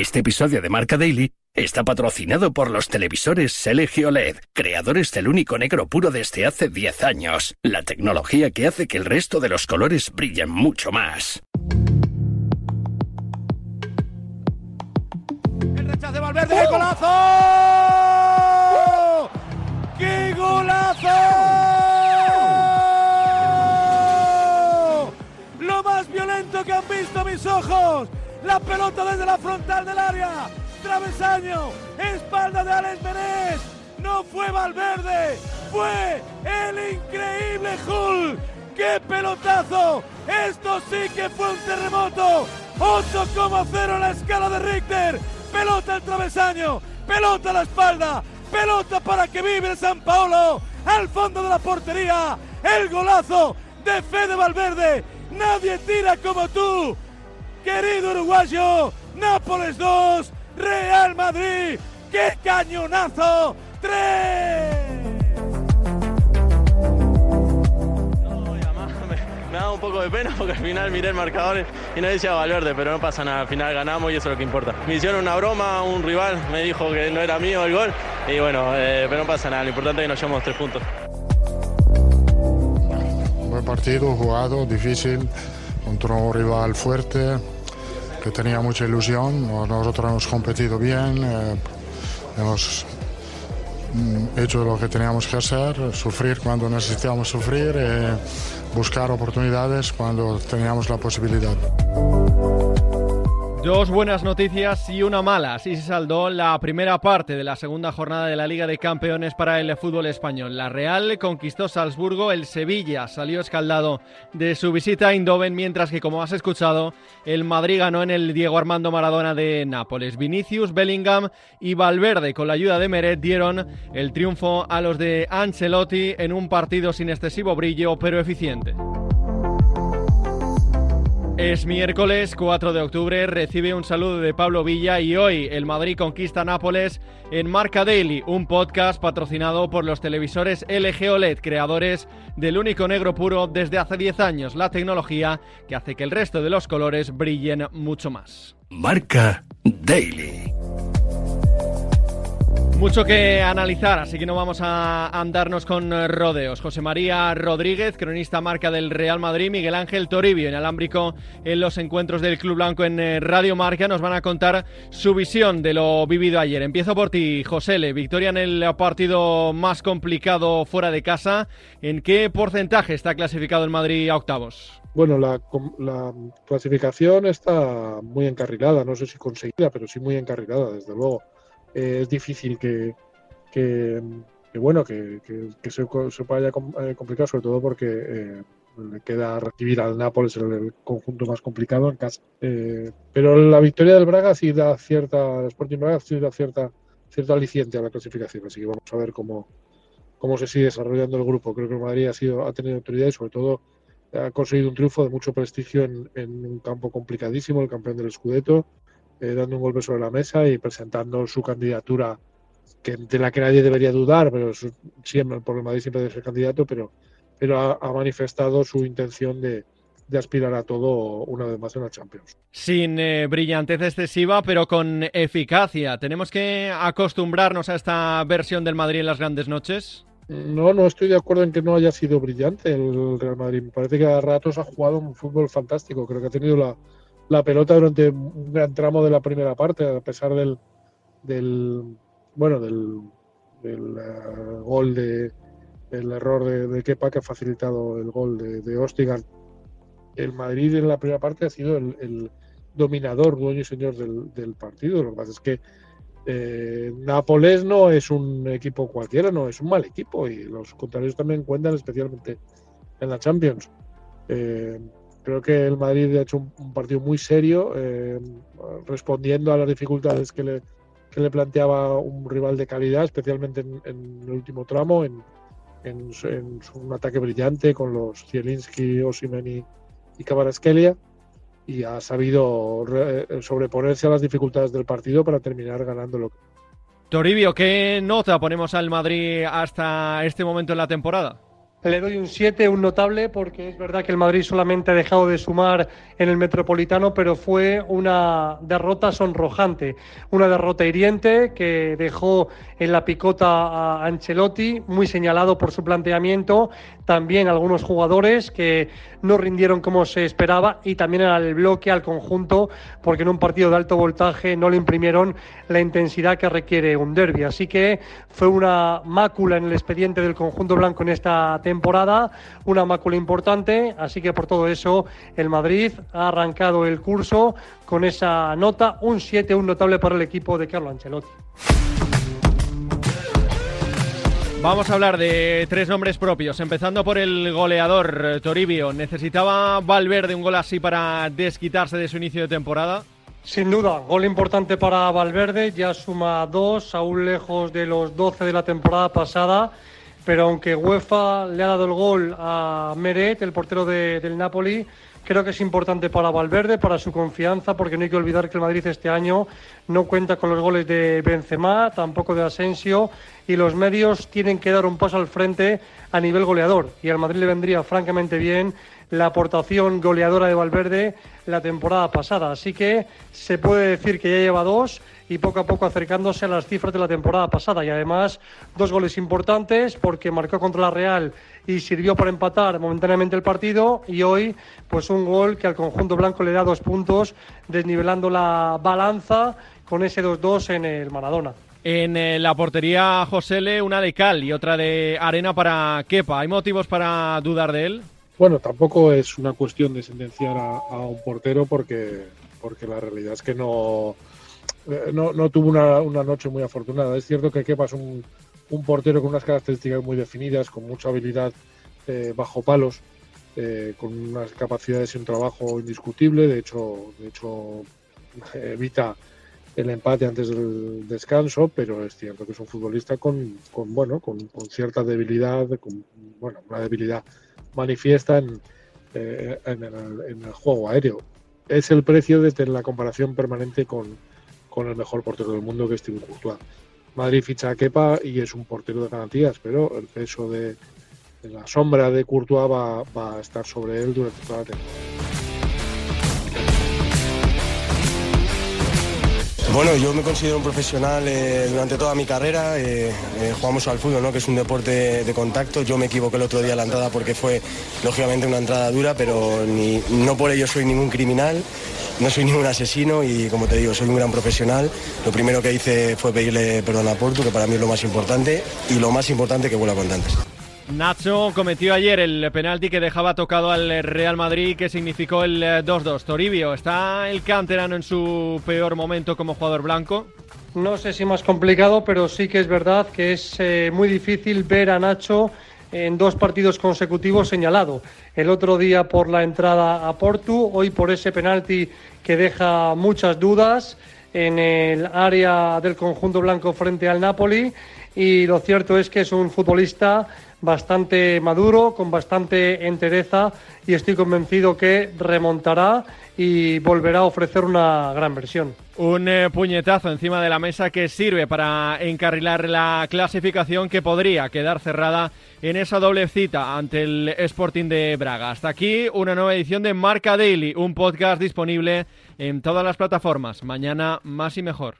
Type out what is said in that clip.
Este episodio de Marca Daily está patrocinado por los televisores LG OLED, creadores del único negro puro desde hace 10 años. La tecnología que hace que el resto de los colores brillen mucho más. El rechazo de Valverde, ¡qué golazo! ¡Qué golazo! Lo más violento que han visto mis ojos. La pelota desde la frontal del área. Travesaño. Espalda de Alex Menés. No fue Valverde. Fue el increíble Hull. ¡Qué pelotazo! Esto sí que fue un terremoto. 8,0 en la escala de Richter. Pelota al travesaño. Pelota a la espalda. Pelota para que vive San Paolo. Al fondo de la portería. El golazo de Fede Valverde. Nadie tira como tú. Querido uruguayo, Nápoles 2, Real Madrid, ¡qué cañonazo! ¡Tres! me da un poco de pena porque al final miré el marcador y no decía Valverde, pero no pasa nada, al final ganamos y eso es lo que importa. Me hicieron una broma, un rival me dijo que no era mío el gol y bueno, eh, pero no pasa nada, lo importante es que nos llevamos tres puntos. Buen partido, jugado, difícil, contra un rival fuerte que tenía mucha ilusión. Nosotros hemos competido bien, eh, hemos mm, hecho lo que teníamos que hacer, sufrir cuando necesitábamos sufrir, eh, buscar oportunidades cuando teníamos la posibilidad. Dos buenas noticias y una mala. Así se saldó la primera parte de la segunda jornada de la Liga de Campeones para el fútbol español. La Real conquistó Salzburgo, el Sevilla salió escaldado de su visita a Eindhoven, mientras que, como has escuchado, el Madrid ganó en el Diego Armando Maradona de Nápoles. Vinicius, Bellingham y Valverde, con la ayuda de Meret, dieron el triunfo a los de Ancelotti en un partido sin excesivo brillo, pero eficiente. Es miércoles 4 de octubre, recibe un saludo de Pablo Villa y hoy el Madrid conquista Nápoles en Marca Daily, un podcast patrocinado por los televisores LG OLED, creadores del único negro puro desde hace 10 años, la tecnología que hace que el resto de los colores brillen mucho más. Marca Daily. Mucho que analizar, así que no vamos a andarnos con rodeos. José María Rodríguez, cronista marca del Real Madrid, Miguel Ángel Toribio, en alámbrico en los encuentros del Club Blanco en eh, Radio Marca, nos van a contar su visión de lo vivido ayer. Empiezo por ti, José Le. Victoria en el partido más complicado fuera de casa. ¿En qué porcentaje está clasificado el Madrid a octavos? Bueno, la, la, clasificación está muy encarrilada, no sé si conseguida, pero sí muy encarrilada, desde luego. Eh, es difícil que, que, bueno, que, que, se, se, vaya a complicar, sobre todo porque eh, le queda recibir al Nápoles el, el, conjunto más complicado en casa. Eh, pero la victoria del Braga sí da cierta, el Sporting Braga sí da cierta, cierto aliciente a la clasificación, así que vamos a ver cómo, cómo se sigue desarrollando el grupo. Creo que el Madrid ha, sido, ha tenido autoridad y sobre todo ha conseguido un triunfo de mucho prestigio en, en un campo complicadísimo, el campeón del Scudetto, eh, dando un golpe sobre la mesa y presentando su candidatura, que, de la que nadie debería dudar, pero siempre, por el Madrid siempre debe ser candidato, pero, pero ha, ha manifestado su intención de, de aspirar a todo una vez más en la Champions. Sin eh, brillantez excesiva, pero con eficacia. ¿Tenemos que acostumbrarnos a esta versión del Madrid en las grandes noches? No, no estoy de acuerdo en que no haya sido brillante el Real Madrid. Me parece que a ratos ha jugado un fútbol fantástico. Creo que ha tenido la, la pelota durante un gran tramo de la primera parte, a pesar del, del bueno, del, uh, gol de el error de, de, Kepa que ha facilitado el gol de, de Ostigan. El Madrid en la primera parte ha sido el, dominador, dueño y señor del, del, partido. Lo que pasa es que eh, Nápoles no es un equipo cualquiera, no es un mal equipo y los contrarios también cuentan especialmente en la Champions. Eh, creo que el Madrid ha hecho un, partido muy serio, eh, respondiendo a las dificultades que le, planteaba un rival de calidad, especialmente en, en el último tramo, en, en, en, un ataque brillante con los Zielinski, Osimen y, y Cabaraskelia, y ha sabido re, eh, sobreponerse a las dificultades del partido para terminar ganándolo. Toribio, ¿qué nota ponemos al Madrid hasta este momento en la temporada? Le doy un 7, un notable, porque es verdad que el Madrid solamente ha dejado de sumar en el Metropolitano, pero fue una derrota sonrojante, una derrota hiriente que dejó en la picota a Ancelotti, muy señalado por su planteamiento, también algunos jugadores que no rindieron como se esperaba y también al bloque, al conjunto, porque en un partido de alto voltaje no le imprimieron la intensidad que requiere un derby. Así que fue una mácula en el expediente del conjunto blanco en esta temporada temporada, una mácula importante, así que por todo eso el Madrid ha arrancado el curso con esa nota, un 7, un notable para el equipo de Carlo Ancelotti. Vamos a hablar de tres nombres propios, empezando por el goleador Toribio. ¿Necesitaba Valverde un gol así para desquitarse de su inicio de temporada? Sin duda, gol importante para Valverde, ya suma dos, aún lejos de los 12 de la temporada pasada pero aunque UEFA le ha dado el gol a Meret, el portero del Napoli, creo que es importante para Valverde, para su confianza, porque no hay que olvidar que el Madrid este año no cuenta con los goles de Benzema, tampoco de Asensio, y los medios tienen que dar un paso al frente a nivel goleador. Y al Madrid le vendría francamente bien la aportación goleadora de Valverde la temporada pasada. Así que se puede decir que ya lleva dos y poco a poco acercándose a las cifras de la temporada pasada. Y además, dos goles importantes porque marcó contra la Real y sirvió para empatar momentáneamente el partido. Y hoy, pues un gol que al conjunto blanco le da dos puntos, desnivelando la balanza con ese 2-2 en el Maradona. En eh, la portería Josele, una de cal y otra de arena para Kepa. ¿Hay motivos para dudar de él? Bueno, tampoco es una cuestión de sentenciar a, un portero porque, porque la realidad es que no, eh, no, no tuvo una, una, noche muy afortunada. Es cierto que Kepa es un, un, portero con unas características muy definidas, con mucha habilidad eh, bajo palos, eh, con unas capacidades y un trabajo indiscutible. De hecho, de hecho evita el empate antes del descanso, pero es cierto que es un futbolista con, con bueno, con, con, cierta debilidad, con bueno, una debilidad manifiesta en, eh, en, el, en, el, juego aéreo. Es el precio de la comparación permanente con, con el mejor portero del mundo que es Thibaut Courtois. Madrid ficha a Kepa y es un portero de garantías, pero el peso de, de la sombra de Courtois va, va, a estar sobre él durante toda la temporada. Bueno, yo me considero un profesional eh, durante toda mi carrera. Eh, eh, jugamos al fútbol, ¿no? que es un deporte de contacto. Yo me equivoqué el otro día la entrada porque fue lógicamente una entrada dura, pero no por ello soy ningún criminal, no soy ningún asesino y como te digo, soy un gran profesional. Lo primero que hice fue pedirle perdón a Porto, que para mí es lo más importante, y lo más importante que vuelva con antes. Nacho cometió ayer el penalti que dejaba tocado al Real Madrid, que significó el 2-2. Toribio, ¿está el canterano en su peor momento como jugador blanco? No sé si más complicado, pero sí que es verdad que es eh, muy difícil ver a Nacho en dos partidos consecutivos señalado. El otro día por la entrada a Portu, hoy por ese penalti que deja muchas dudas en el área del conjunto blanco frente al Napoli. Y lo cierto es que es un futbolista bastante maduro, con bastante entereza y estoy convencido que remontará y volverá a ofrecer una gran versión. Un eh, puñetazo encima de la mesa que sirve para encarrilar la clasificación que podría quedar cerrada en esa doble cita ante el Sporting de Braga. Hasta aquí una nueva edición de Marca Daily, un podcast disponible en todas las plataformas. Mañana más y mejor.